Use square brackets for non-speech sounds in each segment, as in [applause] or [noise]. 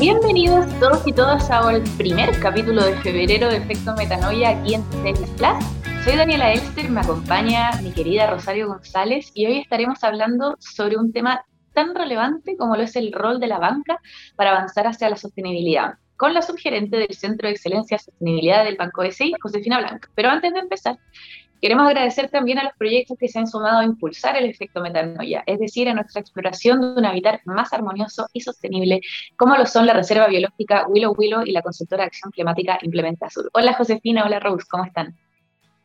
Bienvenidos todos y todas al primer capítulo de febrero de Efecto Metanoia aquí en TX Plus. Soy Daniela Elster, me acompaña mi querida Rosario González y hoy estaremos hablando sobre un tema tan relevante como lo es el rol de la banca para avanzar hacia la sostenibilidad, con la subgerente del Centro de Excelencia Sostenibilidad del Banco BCI, Josefina Blanca. Pero antes de empezar, Queremos agradecer también a los proyectos que se han sumado a impulsar el efecto metanoia, es decir, a nuestra exploración de un hábitat más armonioso y sostenible, como lo son la Reserva Biológica Willow Willow y la consultora de Acción Climática Implementa Sur. Hola Josefina, hola Rose, ¿cómo están?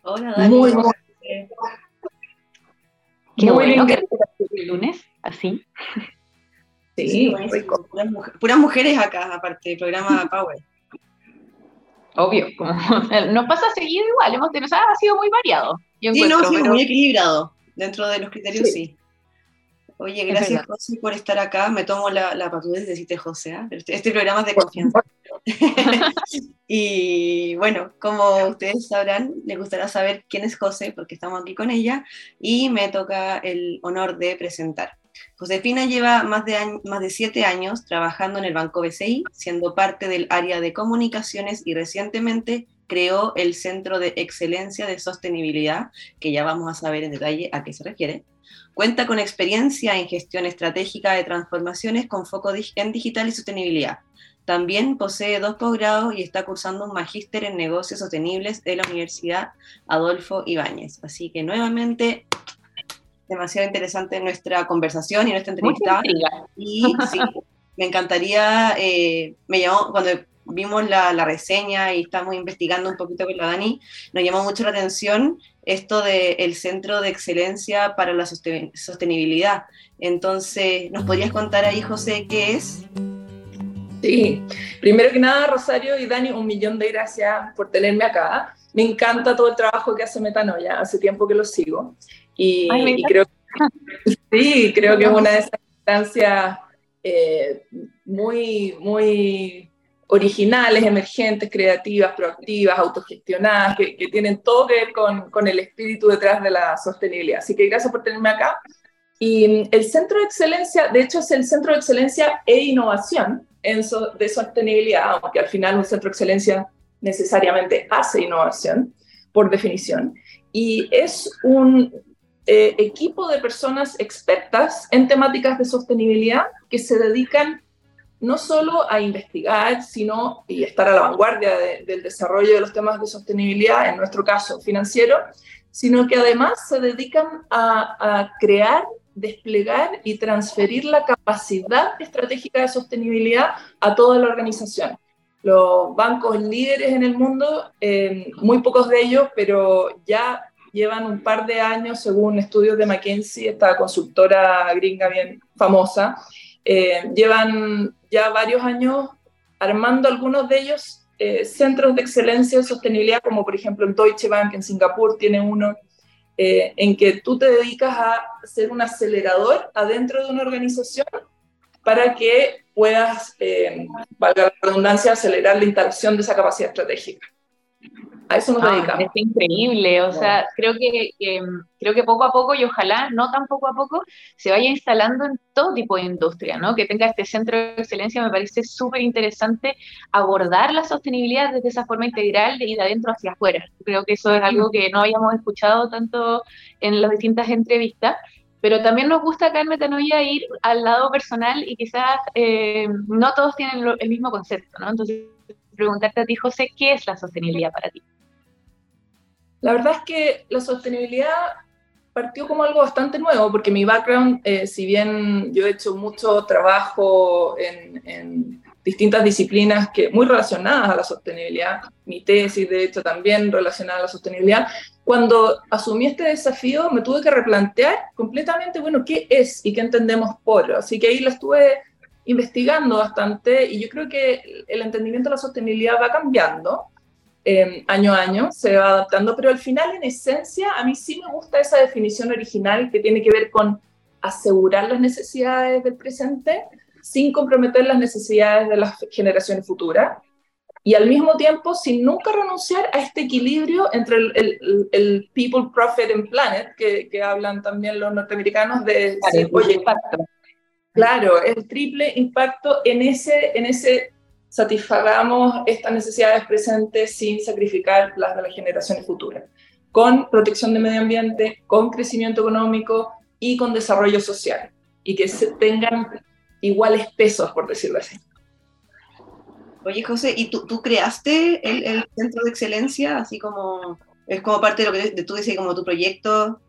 Hola, Dani. Muy, muy Qué bueno que el lunes, así. Sí, puras, mujeres acá, aparte del programa [laughs] Power. Obvio, como [laughs] nos pasa seguido igual, hemos tenido, ha sido muy variado. sí, no, sí, muy equilibrado, dentro de los criterios sí. Oye, gracias José por estar acá, me tomo la, la patudez de decirte José, ¿eh? este, este, programa es de confianza. [laughs] y bueno, como ustedes sabrán, les gustará saber quién es José, porque estamos aquí con ella, y me toca el honor de presentar. Josefina lleva más de, más de siete años trabajando en el Banco BCI, siendo parte del área de comunicaciones y recientemente creó el Centro de Excelencia de Sostenibilidad, que ya vamos a saber en detalle a qué se refiere. Cuenta con experiencia en gestión estratégica de transformaciones con foco en digital y sostenibilidad. También posee dos posgrados y está cursando un magíster en negocios sostenibles de la Universidad Adolfo Ibáñez. Así que nuevamente demasiado interesante nuestra conversación y nuestra entrevista. Y sí, me encantaría, eh, me llamó, cuando vimos la, reseña y estamos investigando un poquito con la Dani, nos llamó mucho la atención esto del Centro de Excelencia para la Sostenibilidad. Entonces, ¿nos podrías contar ahí, José, qué es? Sí, primero que nada, Rosario y Dani, un millón de gracias por tenerme acá. Me encanta todo el trabajo que hace Metanoia, hace tiempo que lo sigo. Y, creo, [laughs] sí, creo que es una de esas instancias eh, muy, muy originales, emergentes, creativas, proactivas, autogestionadas, que, que, tienen todo que ver con, con, el espíritu detrás de la sostenibilidad. Así que gracias por tenerme acá. Y el Centro de Excelencia, de hecho, es el Centro de Excelencia e Innovación en de Sostenibilidad, aunque al final un Centro de Excelencia necesariamente hace innovación, por definición. Y es un eh, equipo de personas expertas en temáticas de sostenibilidad que se dedican no solo a investigar, sino y estar a la vanguardia del desarrollo de los temas de sostenibilidad, en nuestro caso financiero, sino que además se dedican a, crear, desplegar y transferir la capacidad estratégica de sostenibilidad a toda la organización. Los bancos líderes en el mundo, eh, muy pocos de ellos, pero ya llevan un par de años, según estudios de McKinsey, esta consultora gringa bien famosa, eh, llevan ya varios años armando algunos de ellos eh, centros de excelencia de sostenibilidad, como por ejemplo el Deutsche Bank en Singapur tiene uno, eh, en que tú te dedicas a ser un acelerador adentro de una organización para que puedas, valga la redundancia, acelerar la instalación de esa capacidad estratégica. A eso nos ah, dedicamos. Es increíble, o sea, creo que, creo que poco a poco y ojalá no tan poco a poco se vaya instalando en todo tipo de industria, ¿no? Que tenga este centro de excelencia, me parece súper interesante abordar la sostenibilidad desde esa forma integral de ir de adentro hacia afuera. Creo que eso es algo que no habíamos escuchado tanto en las distintas entrevistas pero también nos gusta acá en Metanoia ir al lado personal y quizás eh, no todos tienen el mismo concepto, ¿no? Entonces, preguntarte a ti, José, ¿qué es la sostenibilidad para ti? La verdad es que la sostenibilidad partió como algo bastante nuevo, porque mi background, eh, si bien yo he hecho mucho trabajo en, distintas disciplinas que, muy relacionadas a la sostenibilidad, mi tesis de hecho también relacionada a la sostenibilidad, cuando asumí este desafío me tuve que replantear completamente, bueno, ¿qué es y qué entendemos por? Así que ahí la estuve investigando bastante y yo creo que el entendimiento de la sostenibilidad va cambiando Em, año a año, se va adaptando, pero al final, en esencia, a mí sí me gusta esa definición original que tiene que ver con asegurar las necesidades del presente sin comprometer las necesidades de las generaciones futuras. Y al mismo tiempo sin nunca renunciar a este equilibrio entre el, el, people, profit and planet, que, que, hablan también los norteamericanos de, oye, Claro, el triple impacto en ese, en ese satisfagamos estas necesidades presentes sin sacrificar las de las generaciones futuras, con protección del medio ambiente, con crecimiento económico y con desarrollo social, y que se tengan iguales pesos, por decirlo así. Oye, José, ¿y tú, creaste el, centro de excelencia, así como, es como parte de lo que tú decías, como tu proyecto?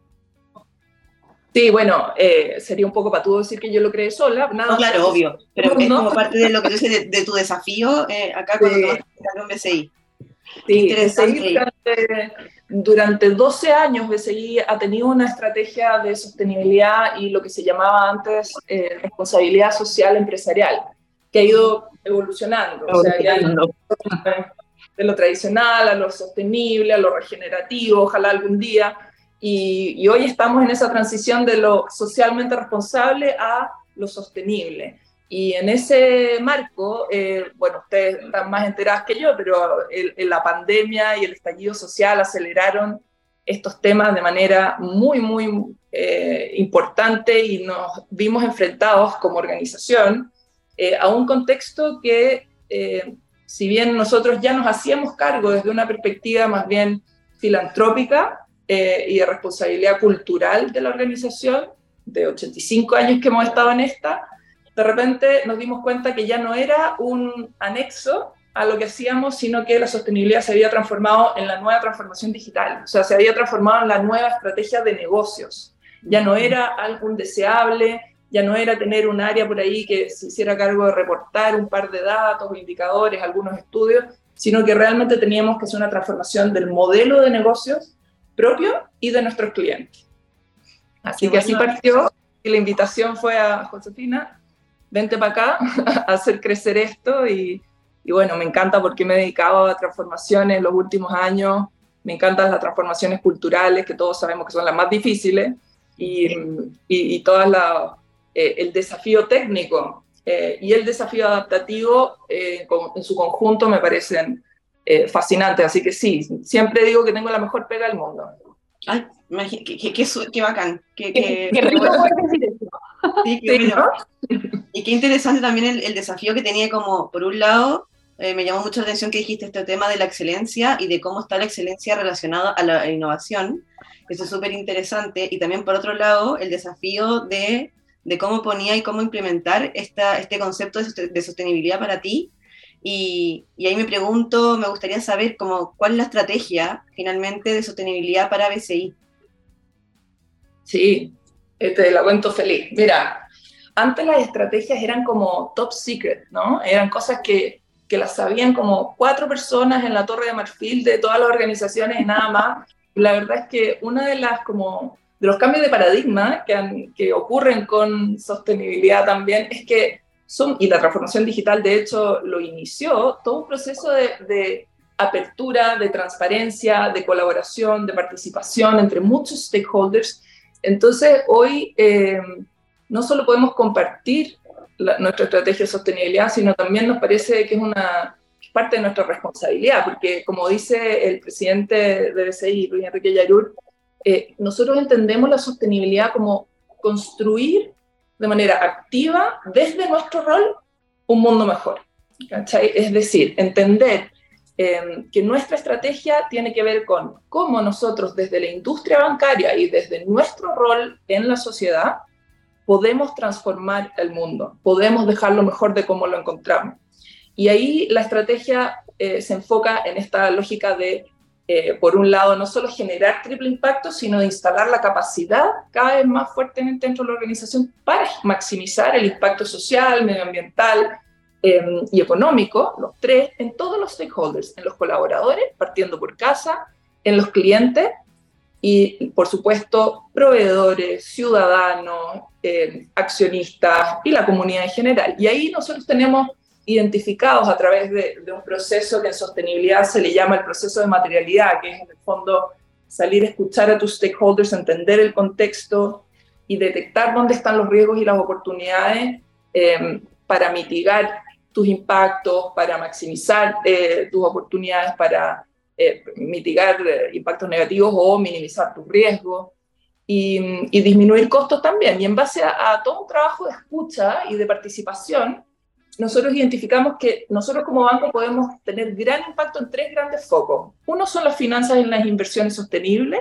Sí, bueno, eh, sería un poco tú decir que yo lo creé sola. Nada claro, obvio, pero es como parte de lo que tú dices de, tu desafío eh, acá cuando sí. en BCI. Sí, interesante. durante, 12 años BCI ha tenido una estrategia de sostenibilidad y lo que se llamaba antes eh, responsabilidad social empresarial, que ha ido evolucionando. O sea, de lo tradicional a lo sostenible, a lo regenerativo, ojalá algún día y, hoy estamos en esa transición de lo socialmente responsable a lo sostenible. Y en ese marco, eh, bueno, ustedes están más enteradas que yo, pero la pandemia y el estallido social aceleraron estos temas de manera muy, muy eh, importante y nos vimos enfrentados como organización eh, a un contexto que, si bien nosotros ya nos hacíamos cargo desde una perspectiva más bien filantrópica, eh, y de responsabilidad cultural de la organización, de 85 años que hemos estado en esta, de repente nos dimos cuenta que ya no era un anexo a lo que hacíamos, sino que la sostenibilidad se había transformado en la nueva transformación digital, o sea, se había transformado en la nueva estrategia de negocios. Ya no era algo indeseable, ya no era tener un área por ahí que se hiciera cargo de reportar un par de datos, indicadores, algunos estudios, sino que realmente teníamos que hacer una transformación del modelo de negocios propio y de nuestros clientes. Así que así partió y la invitación fue a Josefina, vente para acá [laughs] a hacer crecer esto y, y, bueno, me encanta porque me he dedicado a transformaciones en los últimos años, me encantan las transformaciones culturales que todos sabemos que son las más difíciles y, y, y todas eh, el desafío técnico eh, y el desafío adaptativo eh, en su conjunto me parecen eh, fascinante. Así que sí, siempre digo que tengo la mejor pega del mundo. Ay, qué, qué, bacán. Qué, qué, rico [laughs] decir eso. Sí, qué Y qué interesante también el, desafío que tenía como, por un lado, eh, me llamó mucho la atención que dijiste este tema de la excelencia y de cómo está la excelencia relacionada a la innovación. Eso es súper interesante. Y también, por otro lado, el desafío de, de, cómo ponía y cómo implementar esta, este concepto de sostenibilidad para ti y, ahí me pregunto, me gustaría saber cómo, cuál es la estrategia finalmente de sostenibilidad para BCI. Sí, este, la cuento feliz. Mira, antes las estrategias eran como top secret, ¿no? Eran cosas que, que las sabían como cuatro personas en la Torre de Marfil de todas las organizaciones y nada más. Y la verdad es que una de las como de los cambios de paradigma que, que ocurren con sostenibilidad también es que y la transformación digital de hecho lo inició, todo un proceso de, apertura, de transparencia, de colaboración, de participación entre muchos stakeholders. Entonces hoy eh, no solo podemos compartir nuestra estrategia de sostenibilidad, sino también nos parece que es una parte de nuestra responsabilidad, porque como dice el presidente de BCI, Luis Enrique Yarur, eh, nosotros entendemos la sostenibilidad como construir de manera activa desde nuestro rol un mundo mejor. Es decir, entender em, que nuestra estrategia tiene que ver con cómo nosotros desde la industria bancaria y desde nuestro rol en la sociedad podemos transformar el mundo, podemos dejarlo mejor de cómo lo encontramos. Y ahí la estrategia eh, se enfoca en esta lógica de eh, por un lado, no solo generar triple impacto, sino de instalar la capacidad cada vez más fuertemente dentro de la organización para maximizar el impacto social, medioambiental em, y económico, los tres, en todos los stakeholders, en los colaboradores, partiendo por casa, en los clientes y, por supuesto, proveedores, ciudadanos, em, accionistas y la comunidad en general. Y ahí nosotros tenemos identificados a través de, un proceso que en sostenibilidad se le llama el proceso de materialidad, que es en el fondo salir a escuchar a tus stakeholders, entender el contexto y detectar dónde están los riesgos y las oportunidades em, para mitigar tus impactos, para maximizar eh, tus oportunidades, para eh, mitigar eh, impactos negativos o minimizar tus riesgos. y, disminuir costos también. Y en base a, todo un trabajo de escucha y de participación, nosotros identificamos que nosotros como banco podemos tener gran impacto en tres grandes focos. Uno son las finanzas y las inversiones sostenibles.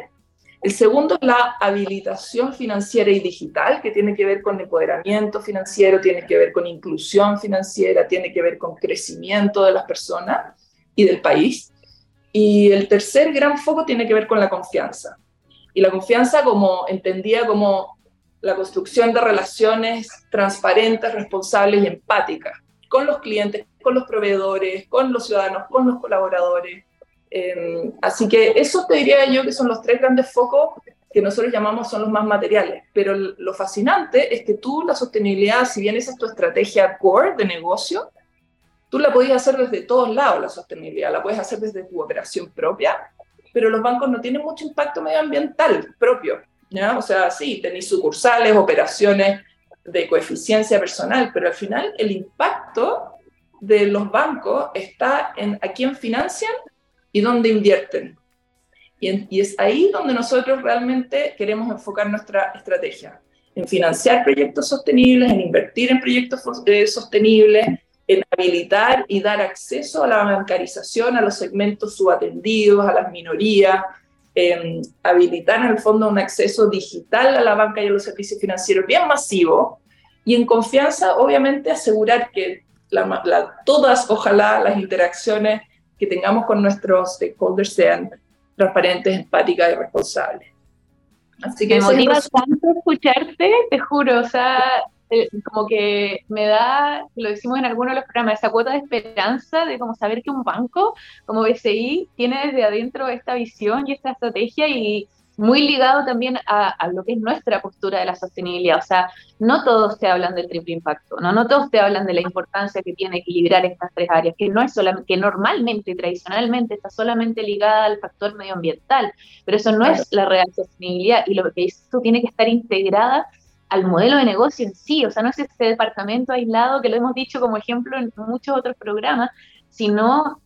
El segundo es la habilitación financiera y digital, que tiene que ver con empoderamiento financiero, tiene que ver con inclusión financiera, tiene que ver con crecimiento de las personas y del país. Y el tercer gran foco tiene que ver con la confianza. Y la confianza como entendía como la construcción de relaciones transparentes, responsables y empáticas con los clientes, con los proveedores, con los ciudadanos, con los colaboradores. Em, así que eso te diría yo que son los tres grandes focos que nosotros llamamos son los más materiales. Pero lo fascinante es que tú la sostenibilidad, si bien esa es tu estrategia core de negocio, tú la podías hacer desde todos lados, la sostenibilidad. La puedes hacer desde tu operación propia, pero los bancos no tienen mucho impacto medioambiental propio. ¿ya? O sea, sí, tenéis sucursales, operaciones de coeficiencia personal, pero al final el impacto de los bancos está en a quién financian y dónde invierten. Y, es ahí donde nosotros realmente queremos enfocar nuestra estrategia, en financiar proyectos sostenibles, en invertir en proyectos eh, sostenibles, en habilitar y dar acceso a la bancarización a los segmentos subatendidos, a las minorías, en habilitar en el fondo un acceso digital a la banca y a los servicios financieros bien masivo y en confianza, obviamente, asegurar que todas, ojalá, las interacciones que tengamos con nuestros stakeholders sean transparentes, empáticas y responsables. Así que me motiva tanto escucharte, te juro, o sea, eh, como que me da, lo decimos en algunos de los programas, esa cuota de esperanza de como saber que un banco como BCI tiene desde adentro esta visión y esta estrategia y muy ligado también a, lo que es nuestra postura de la sostenibilidad. O sea, no todos te hablan del triple impacto, no, no todos te hablan de la importancia que tiene equilibrar estas tres áreas, que no es solamente, que normalmente, tradicionalmente, está solamente ligada al factor medioambiental, pero eso no es la real sostenibilidad y lo que eso tiene que estar integrada al modelo de negocio en sí, o sea, no es este departamento aislado que lo hemos dicho como ejemplo en muchos otros programas, sino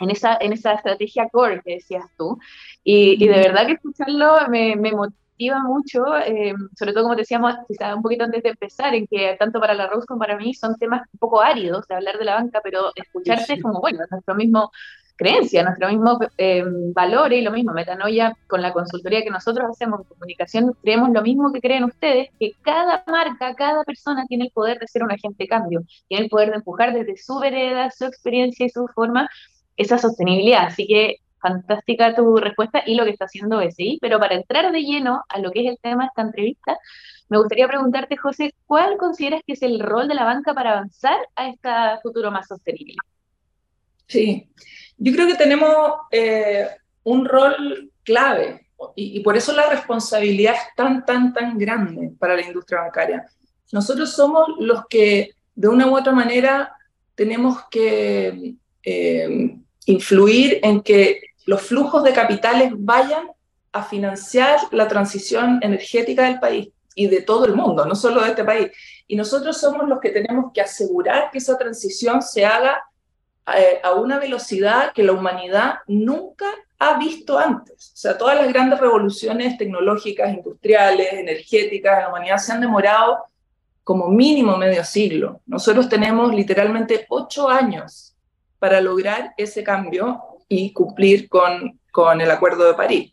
en esa, en esa estrategia core que decías tú. Y, de verdad que escucharlo me, me motiva mucho, eh, sobre todo como decíamos quizás un poquito antes de empezar, en que tanto para la Rose como para mí son temas un poco áridos de hablar de la banca, pero escucharte es como, bueno, nuestro mismo creencia, nuestro mismo eh, y lo mismo, metanoia con la consultoría que nosotros hacemos en comunicación, creemos lo mismo que creen ustedes, que cada marca, cada persona tiene el poder de ser un agente de cambio, tiene el poder de empujar desde su vereda, su experiencia y su forma esa sostenibilidad. Así que fantástica tu respuesta y lo que está haciendo BCI, pero para entrar de lleno a lo que es el tema de esta entrevista, me gustaría preguntarte, José, ¿cuál consideras que es el rol de la banca para avanzar a este futuro más sostenible? Sí, yo creo que tenemos eh, un rol clave y, por eso la responsabilidad es tan, tan, tan grande para la industria bancaria. Nosotros somos los que, de una u otra manera, tenemos que eh, influir en que los flujos de capitales vayan a financiar la transición energética del país y de todo el mundo, no solo de este país. Y nosotros somos los que tenemos que asegurar que esa transición se haga a una velocidad que la humanidad nunca ha visto antes. O sea, todas las grandes revoluciones tecnológicas, industriales, energéticas de la humanidad se han demorado como mínimo medio siglo. Nosotros tenemos literalmente ocho años para lograr ese cambio y cumplir con, con el Acuerdo de París.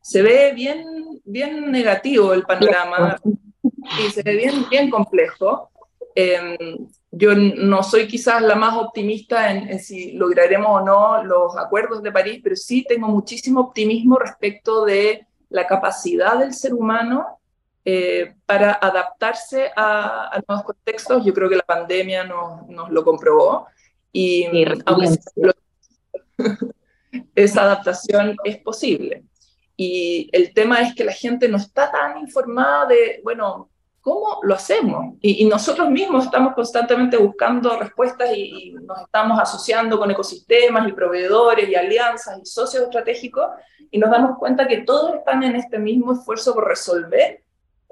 Se ve bien, bien negativo el panorama y se ve bien, bien complejo. Em, yo no soy quizás la más optimista en, si lograremos o no los acuerdos de París, pero sí tengo muchísimo optimismo respecto de la capacidad del ser humano eh, para adaptarse a, nuevos contextos. Yo creo que la pandemia nos, nos lo comprobó y [laughs] esa adaptación es posible. Y el tema es que la gente no está tan informada de, bueno, ¿cómo lo hacemos? Y, nosotros mismos estamos constantemente buscando respuestas y, nos estamos asociando con ecosistemas y proveedores y alianzas y socios estratégicos y nos damos cuenta que todos están en este mismo esfuerzo por resolver,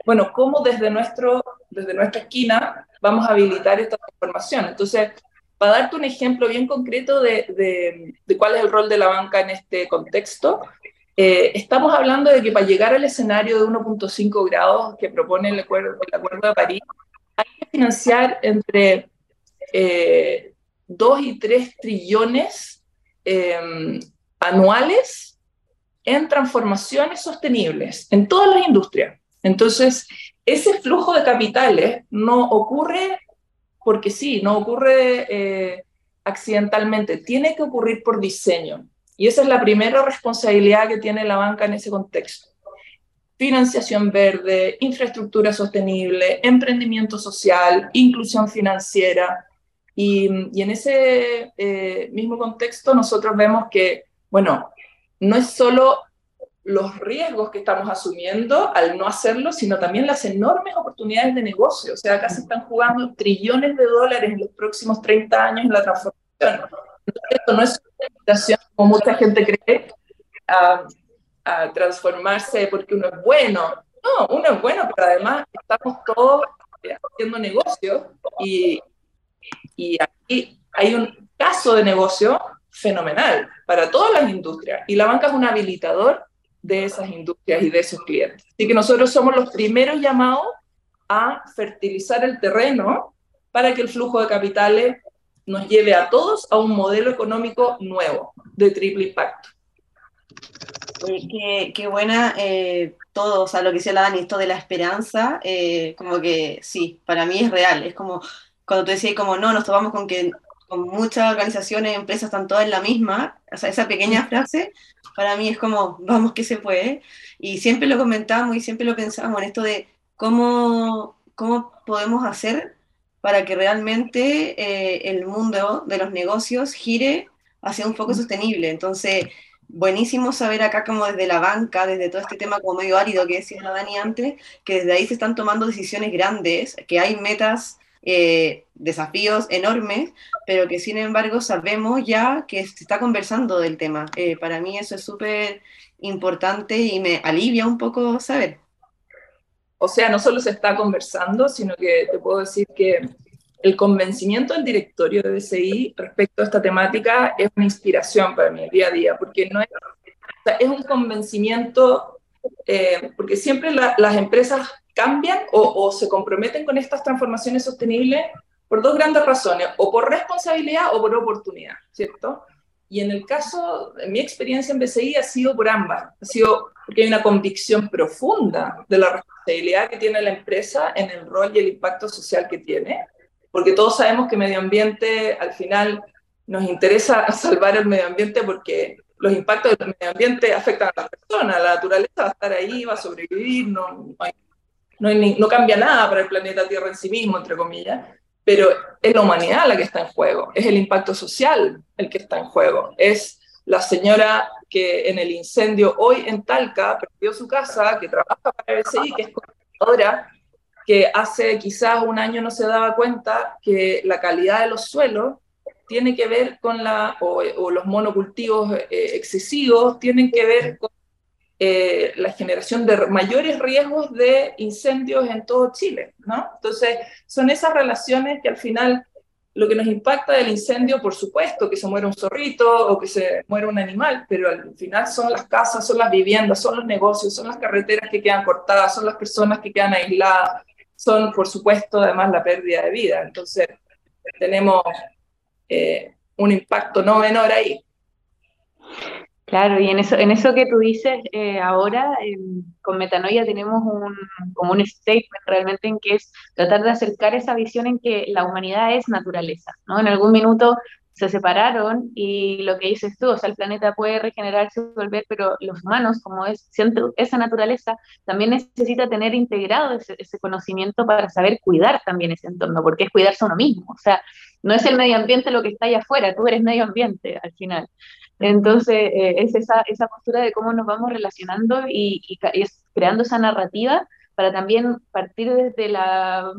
bueno, cómo desde, nuestro, desde nuestra esquina vamos a habilitar esta transformación. Entonces, para darte un ejemplo bien concreto de, de, cuál es el rol de la banca en este contexto, eh, estamos hablando de que para llegar al escenario de 1.5 grados que propone el acuerdo, de París, hay que financiar entre 2 eh, y 3 trillones em, anuales en transformaciones sostenibles en todas las industrias. Entonces, ese flujo de capitales no ocurre porque sí, no ocurre eh, accidentalmente, tiene que ocurrir por diseño. Y esa es la primera responsabilidad que tiene la banca en ese contexto. Financiación verde, infraestructura sostenible, emprendimiento social, inclusión financiera. Y, en ese eh, mismo contexto nosotros vemos que, bueno, no es solo los riesgos que estamos asumiendo al no hacerlo, sino también las enormes oportunidades de negocio. O sea, acá se están jugando trillones de dólares en los próximos 30 años en la transformación. Esto no es una invitación, como mucha gente cree, a, transformarse porque uno es bueno. No, uno es bueno, pero además estamos todos eh, haciendo negocios y, y aquí hay un caso de negocio fenomenal para todas las industrias. Y la banca es un habilitador de esas industrias y de esos clientes. Así que nosotros somos los primeros llamados a fertilizar el terreno para que el flujo de capitales nos lleve a todos a un modelo económico nuevo de triple impacto. qué, buena eh, todo, o sea, lo que decía la Dani, esto de la esperanza, eh, como que sí, para mí es real, es como cuando tú decías como no, nos tomamos con que con muchas organizaciones, empresas están todas en la misma, o sea, esa pequeña frase para mí es como, vamos que se puede. Y siempre lo comentamos y siempre lo pensamos en esto de cómo, cómo podemos hacer para que realmente eh, el mundo de los negocios gire hacia un foco sostenible. Entonces, buenísimo saber acá como desde la banca, desde todo este tema como medio árido que decía la Dani antes, que desde ahí se están tomando decisiones grandes, que hay metas eh, desafíos enormes, pero que sin embargo sabemos ya que se está conversando del tema. Eh, para mí eso es súper importante y me alivia un poco saber. O sea, no solo se está conversando, sino que te puedo decir que el convencimiento del directorio de BCI respecto a esta temática es una inspiración para mi día a día, porque no es, un convencimiento, eh, porque siempre las empresas cambian o, se comprometen con estas transformaciones sostenibles por dos grandes razones, o por responsabilidad o por oportunidad, ¿cierto? Y en el caso, en mi experiencia en BCI ha sido por ambas, ha sido porque hay una convicción profunda de la responsabilidad que tiene la empresa en el rol y el impacto social que tiene, porque todos sabemos que medio ambiente al final nos interesa [laughs] salvar el medio ambiente porque los impactos del medio ambiente afectan a las personas, la naturaleza va a estar ahí, va a sobrevivir, no, no hay no, cambia nada para el planeta Tierra en sí mismo, entre comillas, pero es la humanidad la que está en juego, es el impacto social el que está en juego, es la señora que en el incendio hoy en Talca perdió su casa, que trabaja para BCI, que es computadora, que hace quizás un año no se daba cuenta que la calidad de los suelos tiene que ver con la, o, los monocultivos eh, excesivos, tienen que ver con eh, la generación de mayores riesgos de incendios en todo Chile, ¿no? Entonces, son esas relaciones que al final lo que nos impacta del incendio, por supuesto, que se muere un zorrito o que se muere un animal, pero al final son las casas, son las viviendas, son los negocios, son las carreteras que quedan cortadas, son las personas que quedan aisladas, son, por supuesto, además la pérdida de vida. Entonces, tenemos eh, un impacto no menor ahí. Claro, y en eso, en eso que tú dices eh, ahora, con Metanoia tenemos un, como un statement realmente en que es tratar de acercar esa visión en que la humanidad es naturaleza, ¿no? En algún minuto se separaron y lo que dices tú, o sea, el planeta puede regenerarse, volver, pero los humanos, como es esa naturaleza, también necesita tener integrado ese, ese, conocimiento para saber cuidar también ese entorno, porque es cuidarse uno mismo, o sea, no es el medio ambiente lo que está allá afuera, tú eres medio ambiente al final. Entonces, eh, es esa, esa postura de cómo nos vamos relacionando y, creando esa narrativa para también partir desde la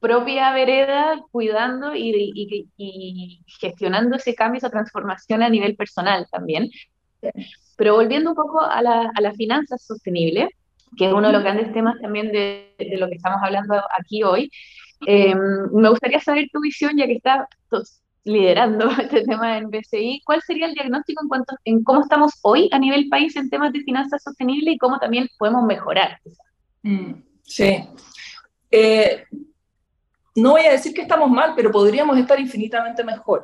propia vereda, cuidando y, gestionando ese cambio, esa transformación a nivel personal también. Pero volviendo un poco a la, a la finanza sostenible, que es uno de los grandes temas también de, de lo que estamos hablando aquí hoy, eh, me gustaría saber tu visión, ya que está liderando [laughs] este tema en BCI. ¿Cuál sería el diagnóstico en cuanto en cómo estamos hoy a nivel país en temas de finanzas sostenibles y cómo también podemos mejorar? Mm, sí. Eh, no voy a decir que estamos mal, pero podríamos estar infinitamente mejor.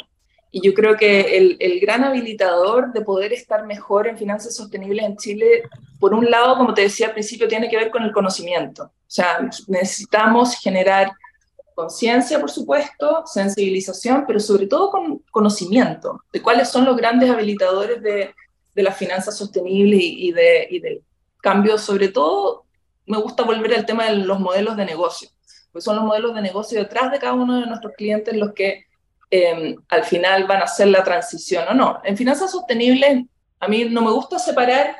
Y yo creo que el, el, gran habilitador de poder estar mejor en finanzas sostenibles en Chile, por un lado, como te decía al principio, tiene que ver con el conocimiento. O sea, necesitamos generar conciencia, por supuesto, sensibilización, pero sobre todo con conocimiento de cuáles son los grandes habilitadores de, de las finanzas sostenibles y, de, y del cambio. Sobre todo, me gusta volver al tema de los modelos de negocio, pues son los modelos de negocio detrás de cada uno de nuestros clientes los que Em, al final van a hacer la transición o no. En finanzas sostenibles, a mí no me gusta separar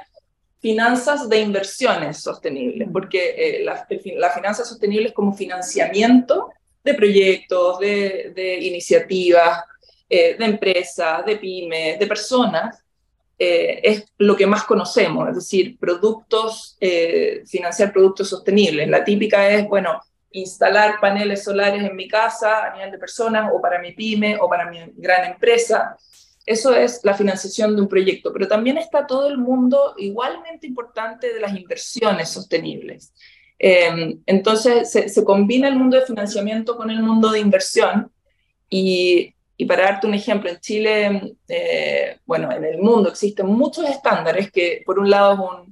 finanzas de inversiones sostenibles, porque eh, la, la, finanza sostenible es como financiamiento de proyectos, de, iniciativas, eh, de empresas, de pymes, de personas, eh, es lo que más conocemos, es decir, productos, financiar productos sostenibles. La típica es, bueno, instalar paneles solares en mi casa a nivel de personas o para mi pyme o para mi gran empresa. Eso es la financiación de un proyecto, pero también está todo el mundo igualmente importante de las inversiones sostenibles. Em, entonces se, combina el mundo de financiamiento con el mundo de inversión y, para darte un ejemplo, en Chile, eh, bueno, en el mundo existen muchos estándares que por un lado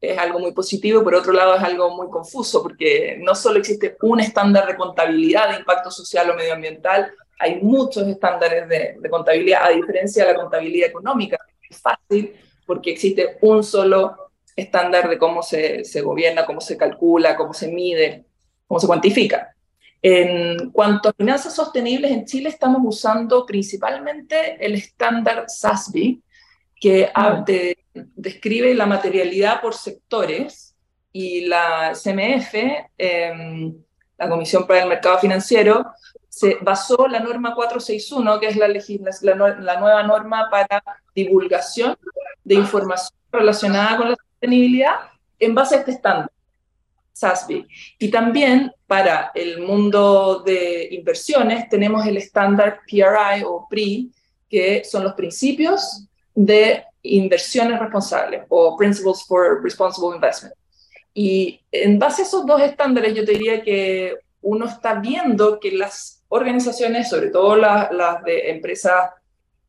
es algo muy positivo, por otro lado es algo muy confuso, porque no solo existe un estándar de contabilidad de impacto social o medioambiental, hay muchos estándares de, contabilidad, a diferencia de la contabilidad económica, es fácil porque existe un solo estándar de cómo se, se gobierna, cómo se calcula, cómo se mide, cómo se cuantifica. En cuanto a finanzas sostenibles, en Chile estamos usando principalmente el estándar SASB, que describe la materialidad por sectores y la CMF, em, la Comisión para el Mercado Financiero, se basó la norma 461, que es la, la, nueva norma para divulgación de información relacionada con la sostenibilidad, en base a este estándar, SASB. Y también para el mundo de inversiones tenemos el estándar PRI o PRI, que son los principios de inversiones responsables o Principles for Responsible Investment. Y en base a esos dos estándares, yo te diría que uno está viendo que las organizaciones, sobre todo las, de empresas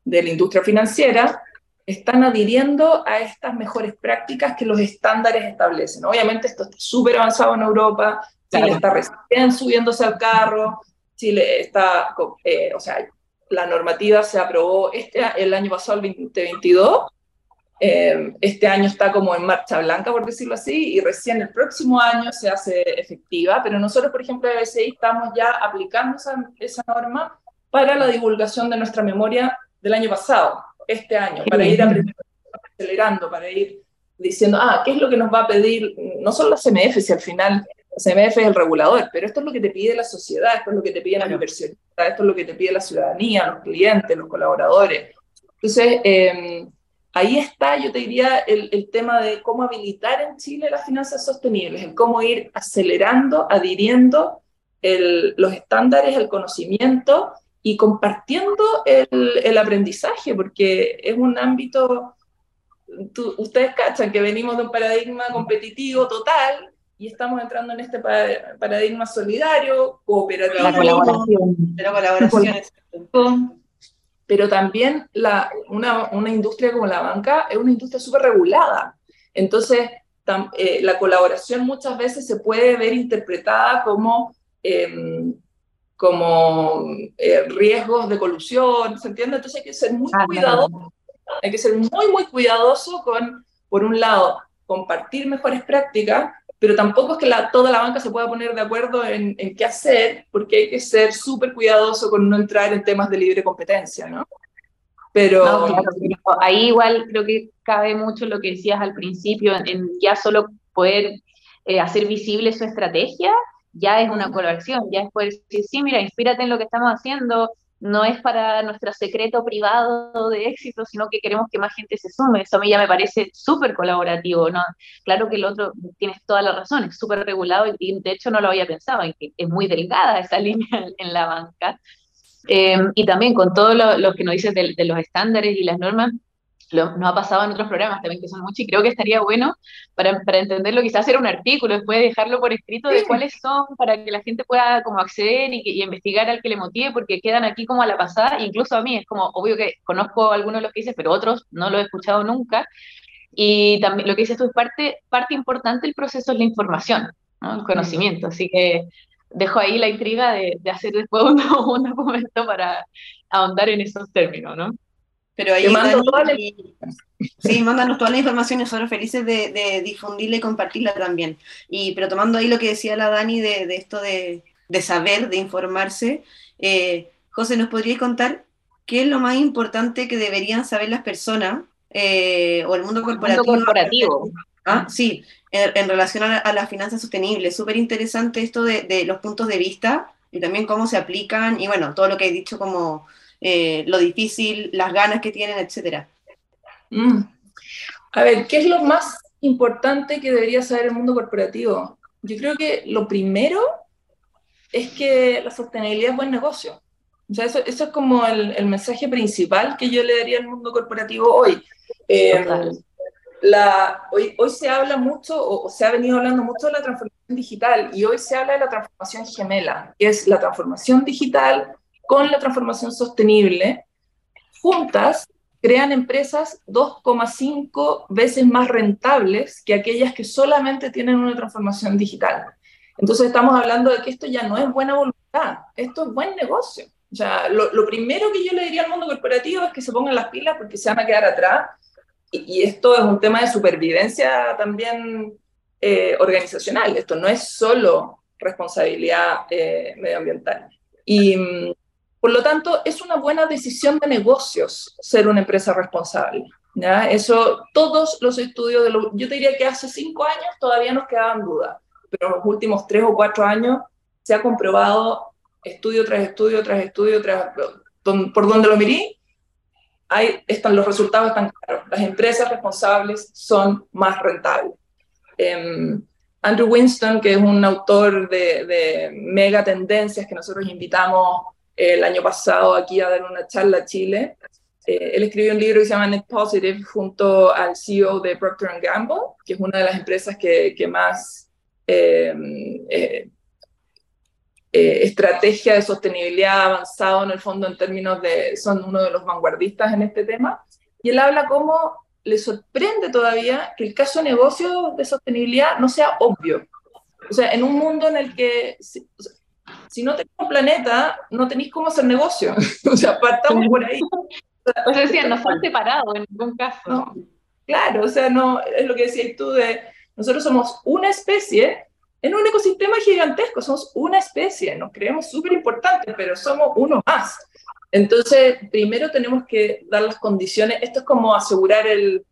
de la industria financiera, están adhiriendo a estas mejores prácticas que los estándares establecen. Obviamente esto está súper avanzado en Europa, Chile está recién subiéndose al carro, Chile está, eh, o sea, la normativa se aprobó este, el año pasado, el 2022. Eh, este año está como en marcha blanca, por decirlo así, y recién el próximo año se hace efectiva, pero nosotros, por ejemplo, de BCI estamos ya aplicando esa, esa norma para la divulgación de nuestra memoria del año pasado, este año, para ir acelerando, para ir diciendo, ah, ¿qué es lo que nos va a pedir? No solo la CMF, si al final CMF es el regulador, pero esto es lo que te pide la sociedad, esto es lo que te piden las inversionistas, esto es lo que te pide la ciudadanía, los clientes, los colaboradores. Entonces, em, ahí está, yo te diría, el, tema de cómo habilitar en Chile las finanzas sostenibles, el cómo ir acelerando, adhiriendo los estándares, el conocimiento y compartiendo el, aprendizaje, porque es un ámbito, ustedes cachan que venimos de un paradigma competitivo total, y estamos entrando en este paradigma solidario, cooperativo. La colaboración. Pero colaboración. Pero también la, una, una, industria como la banca es una industria súper regulada. Entonces, eh, la colaboración muchas veces se puede ver interpretada como, em, como eh, riesgos de colusión, ¿se entiende? Entonces hay que ser muy ah, cuidadoso. Hay que ser muy, muy cuidadoso con, por un lado, compartir mejores prácticas, pero tampoco es que la, toda la banca se pueda poner de acuerdo en, en qué hacer, porque hay que ser súper cuidadoso con no entrar en temas de libre competencia, ¿no? Pero... ahí igual creo que cabe mucho lo que decías al principio, en, ya solo poder eh, hacer visible su estrategia, ya es una colaboración, ya es poder decir, sí, mira, inspírate en lo que estamos haciendo, no es para nuestro secreto privado de éxito, sino que queremos que más gente se sume. Eso a mí ya me parece súper colaborativo, ¿no? Claro que el otro, tienes toda la razón, es súper regulado y de hecho no lo había pensado, en que es muy delgada esa [laughs] línea en la banca. Em, y también con todo lo, que nos dices de, los estándares y las normas, lo, nos ha pasado en otros programas también que son muchos y creo que estaría bueno para, para entenderlo, quizás hacer un artículo, después dejarlo por escrito de cuáles son para que la gente pueda como acceder y, y, investigar al que le motive, porque quedan aquí como a la pasada, incluso a mí es como, obvio que conozco algunos de los que dices, pero otros no lo he escuchado nunca. Y también lo que dices tú es parte, parte importante del proceso es la información, ¿no? el conocimiento, así que dejo ahí la intriga de, de hacer después [laughs] un, un documento para ahondar en esos términos, ¿no? Pero ahí Dani, sí, mándanos toda la información y nosotros felices de, de, difundirla y compartirla también. Y, pero tomando ahí lo que decía la Dani de, de esto de, de, saber, de informarse, eh, José, ¿nos podrías contar qué es lo más importante que deberían saber las personas eh, o el mundo corporativo? mundo corporativo. Ah, sí, en, relación a, a las finanzas sostenibles. Súper interesante esto de, de los puntos de vista y también cómo se aplican y bueno, todo lo que he dicho como eh, lo difícil, las ganas que tienen, etcétera. Mm. A ver, ¿qué es lo más importante que debería saber el mundo corporativo? Yo creo que lo primero es que la sostenibilidad es buen negocio. O sea, eso, eso es como el, el, mensaje principal que yo le daría al mundo corporativo hoy. Eh, la, hoy, hoy se habla mucho, o, o, se ha venido hablando mucho de la transformación digital, y hoy se habla de la transformación gemela, que es la transformación digital con la transformación sostenible, juntas crean empresas 2,5 veces más rentables que aquellas que solamente tienen una transformación digital. Entonces estamos hablando de que esto ya no es buena voluntad, esto es buen negocio. O sea, lo, primero que yo le diría al mundo corporativo es que se pongan las pilas porque se van a quedar atrás. Y, y esto es un tema de supervivencia también eh, organizacional. Esto no es solo responsabilidad eh, medioambiental. Y, mm, por lo tanto, es una buena decisión de negocios ser una empresa responsable. ¿ya? Eso, todos los estudios, de lo, yo te diría que hace cinco años todavía nos quedaban dudas, pero en los últimos tres o cuatro años se ha comprobado estudio tras estudio, tras estudio, tras, por donde lo mirí, están los resultados están claros. Las empresas responsables son más rentables. Eh, Andrew Winston, que es un autor de, de mega tendencias que nosotros invitamos el año pasado aquí a dar una charla a Chile. Eh, él escribió un libro que se llama Net Positive junto al CEO de Procter Gamble, que es una de las empresas que, que más eh, eh, eh, estrategia de sostenibilidad avanzado en el fondo en términos de, son uno de los vanguardistas en este tema. Y él habla cómo le sorprende todavía que el caso de negocio de sostenibilidad no sea obvio. O sea, en un mundo en el que si no tenéis un planeta, no tenéis cómo hacer negocio. [laughs] o sea, partamos por ahí. O sea, decía, no están separados en ningún caso. claro, o sea, no, es lo que decías tú de, nosotros somos una especie en un ecosistema gigantesco, somos una especie, nos creemos súper importantes, pero somos uno más. Entonces, primero tenemos que dar las condiciones, esto es como asegurar el,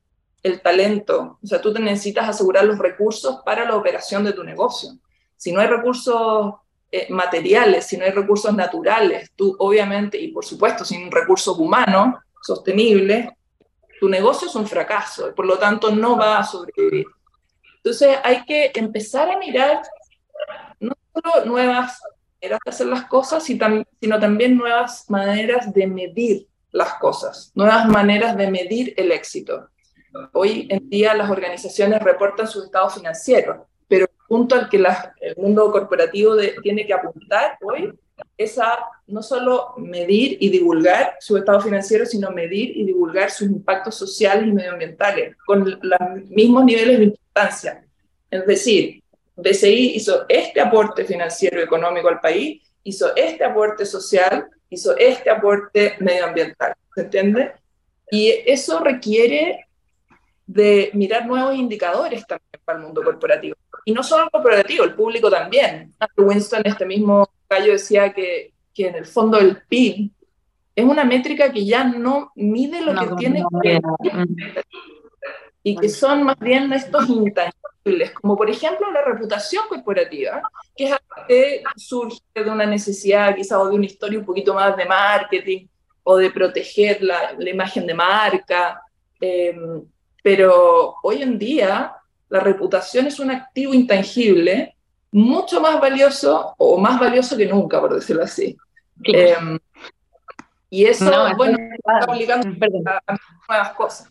el talento, o sea, tú te necesitas asegurar los recursos para la operación de tu negocio. Si no hay recursos eh, materiales, si no hay recursos naturales, tú obviamente, y por supuesto sin recursos humanos sostenibles, tu negocio es un fracaso y por lo tanto no va a sobrevivir. Entonces hay que empezar a mirar no solo nuevas maneras de hacer las cosas, sino también nuevas maneras de medir las cosas, nuevas maneras de medir el éxito. Hoy en día las organizaciones reportan sus estados financieros, punto al que el mundo corporativo tiene que apuntar hoy es a no solo medir y divulgar su estado financiero, sino medir y divulgar sus impactos sociales y medioambientales con los mismos niveles de importancia. Es decir, BCI hizo este aporte financiero y económico al país, hizo este aporte social, hizo este aporte medioambiental. ¿Se entiende? Y eso requiere de mirar nuevos indicadores también para el mundo corporativo. Y no solo el corporativo, el público también. Winston, este mismo gallo, decía que, que en el fondo el PIB es una métrica que ya no mide lo que tiene que y que son más bien estos intangibles, como por ejemplo la reputación corporativa, que es algo que surge de una necesidad quizá o de una historia un poquito más de marketing o de proteger la, la imagen de marca, eh, pero hoy en día la reputación es un activo intangible mucho más valioso o más valioso que nunca, por decirlo así. Eh, Y eso, bueno, está obligando a, nuevas cosas.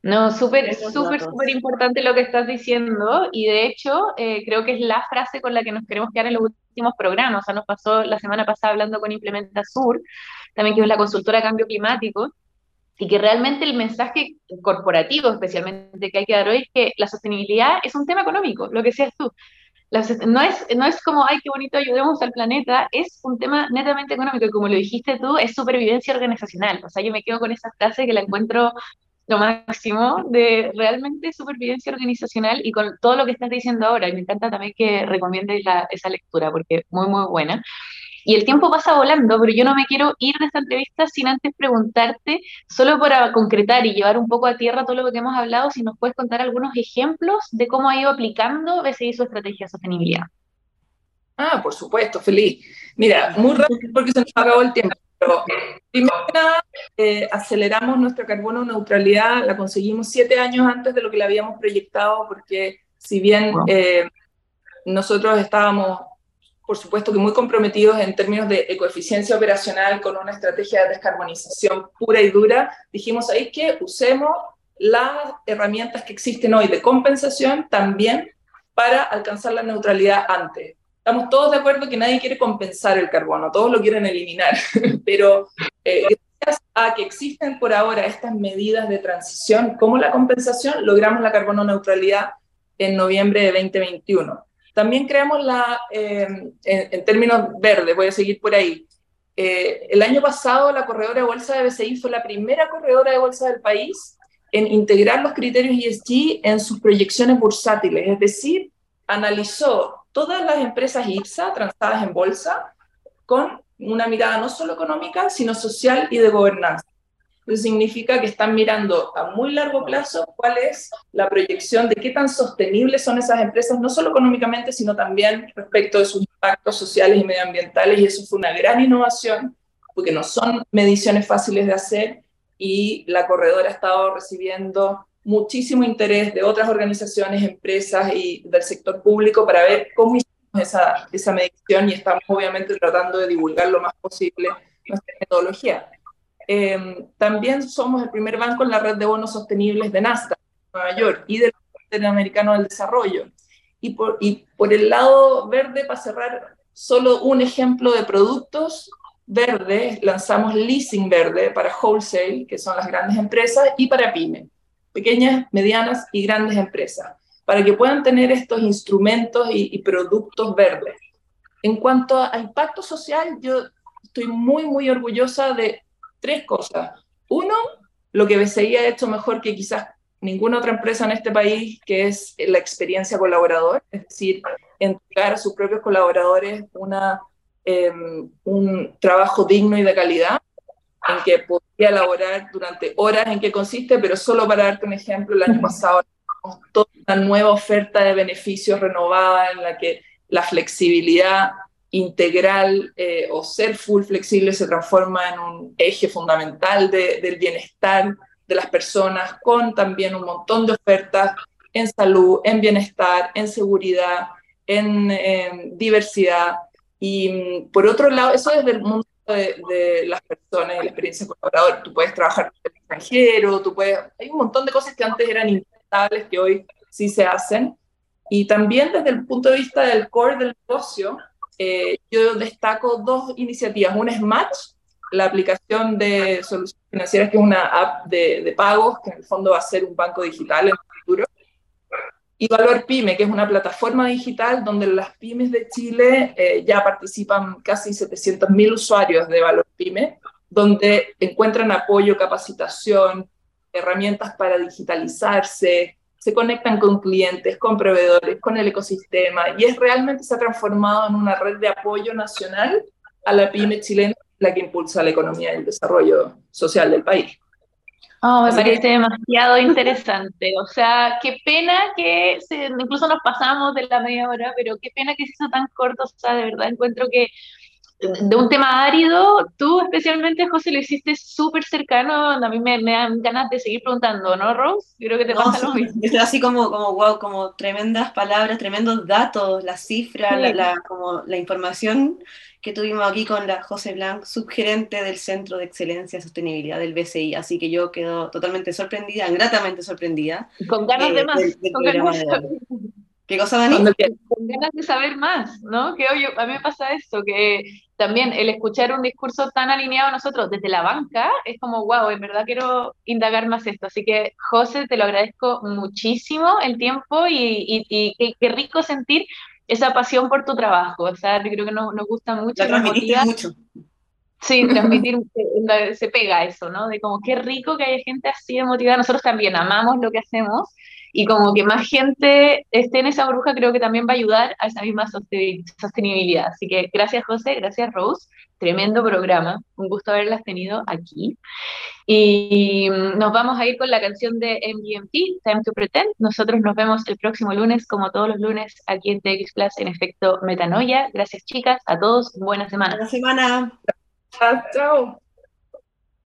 No, súper, súper, súper importante lo que estás diciendo y de hecho eh, creo que es la frase con la que nos queremos quedar en los últimos programas. O sea, nos pasó la semana pasada hablando con Implementa Sur, también que es la consultora de cambio climático, y que realmente el mensaje corporativo especialmente que hay que dar hoy es que la sostenibilidad es un tema económico, lo que seas tú. no, es, no es como, ay, qué bonito, ayudemos al planeta, es un tema netamente económico y como lo dijiste tú, es supervivencia organizacional. O sea, yo me quedo con esa frase que la encuentro lo máximo de realmente supervivencia organizacional y con todo lo que estás diciendo ahora. Y me encanta también que recomiendes esa lectura porque muy, muy buena. Y el tiempo pasa volando, pero yo no me quiero ir de esta entrevista sin antes preguntarte, solo para concretar y llevar un poco a tierra todo lo que hemos hablado, si nos puedes contar algunos ejemplos de cómo ha ido aplicando BCI su estrategia de sostenibilidad. Ah, por supuesto, feliz. Mira, muy rápido porque se nos acabó el tiempo. Pero primero eh, aceleramos nuestra carbono neutralidad, la conseguimos siete años antes de lo que la habíamos proyectado, porque si bien eh, nosotros estábamos, por supuesto que muy comprometidos en términos de ecoeficiencia operacional con una estrategia de descarbonización pura y dura, dijimos ahí que usemos las herramientas que existen hoy de compensación también para alcanzar la neutralidad antes estamos todos de acuerdo que nadie quiere compensar el carbono, todos lo quieren eliminar, [laughs] pero eh, gracias a que existen por ahora estas medidas de transición como la compensación, logramos la carbono neutralidad en noviembre de 2021. También creamos la, eh, en, términos verdes, voy a seguir por ahí. Eh, el año pasado la corredora de bolsa de BCI fue la primera corredora de bolsa del país en integrar los criterios ESG en sus proyecciones bursátiles, es decir, analizó todas las empresas IPSA transadas en bolsa con una mirada no solo económica, sino social y de gobernanza. Significa que están mirando a muy largo plazo cuál es la proyección de qué tan sostenibles son esas empresas, no solo económicamente, sino también respecto de sus impactos sociales y medioambientales. Y eso fue una gran innovación, porque no son mediciones fáciles de hacer y la corredora ha estado recibiendo muchísimo interés de otras organizaciones, empresas y del sector público para ver cómo hicimos esa, esa medición y estamos obviamente tratando de divulgar lo más posible nuestra metodología. Em, también somos el primer banco en la red de bonos sostenibles de Nasdaq, Nueva York, y del Interamericano del Desarrollo. Y por, y por el lado verde, para cerrar, solo un ejemplo de productos verdes, lanzamos leasing verde para wholesale, que son las grandes empresas, y para pyme pequeñas, medianas y grandes empresas, para que puedan tener estos instrumentos y, productos verdes. En cuanto a impacto social, yo estoy muy, muy orgullosa de tres cosas. Uno, lo que BCI ha hecho mejor que quizás ninguna otra empresa en este país, que es la experiencia colaborador, es decir, entregar a sus propios colaboradores una, em, un trabajo digno y de calidad en que podría elaborar durante horas en qué consiste, pero solo para darte un ejemplo, el año pasado toda una nueva oferta de beneficios renovada en la que la flexibilidad integral eh, o ser full flexible se transforma en un eje fundamental del bienestar de las personas, con también un montón de ofertas en salud, en bienestar, en seguridad, en, en diversidad. Y mm, por otro lado, eso desde el mundo de, las personas y la experiencia colaboradora. Tú puedes trabajar en el extranjero, tú puedes, hay un montón de cosas que antes eran impensables que hoy sí se hacen. Y también desde el punto de vista del core del negocio, eh, yo destaco dos iniciativas. Una es Match, la aplicación de soluciones financieras, que es una app de, de pagos, que en el fondo va a ser un banco digital en el futuro y Valor Pyme, que es una plataforma digital donde las pymes de Chile eh, ya participan casi 700.000 usuarios de Valor Pyme, donde encuentran apoyo, capacitación, herramientas para digitalizarse, se conectan con clientes, con proveedores, con el ecosistema, y es realmente se ha transformado en una red de apoyo nacional a la pyme chilena, la que impulsa la economía y el desarrollo social del país. Oh, me parece demasiado interesante. O sea, qué pena que incluso nos pasamos de la media hora, pero qué pena que se hizo tan corto. O sea, de verdad encuentro que de un tema árido, tú especialmente, José, lo hiciste súper cercano, a mí me, dan ganas de seguir preguntando, ¿no, Rose? Yo creo que te pasa lo mismo. Es así como, como, wow, como tremendas palabras, tremendos datos, las cifras, la, como la información que tuvimos aquí con la José Blanc, subgerente del Centro de Excelencia y Sostenibilidad del BCI, así que yo quedo totalmente sorprendida, gratamente sorprendida. Con ganas de más. con ganas de ¿Qué cosa, Dani? Con ganas de saber más, ¿no? Que hoy a mí me pasa esto, que también el escuchar un discurso tan alineado a nosotros desde la banca es como, wow, en verdad quiero indagar más esto. Así que, José, te lo agradezco muchísimo el tiempo y, y, qué, rico sentir esa pasión por tu trabajo. O sea, yo creo que nos, nos gusta mucho. La transmitiste mucho. Sí, transmitir, [laughs] se pega eso, ¿no? De como qué rico que haya gente así de motivada. Nosotros también amamos lo que hacemos y como que más gente esté en esa bruja creo que también va a ayudar a esa misma sostenibilidad. Así que gracias José, gracias Rose, tremendo programa, un gusto haberlas tenido aquí. Y nos vamos a ir con la canción de MGMT, Time to Pretend. Nosotros nos vemos el próximo lunes, como todos los lunes, aquí en TX Plus en efecto Metanoia. Gracias chicas, a todos, buena semana. Buena semana. Chao.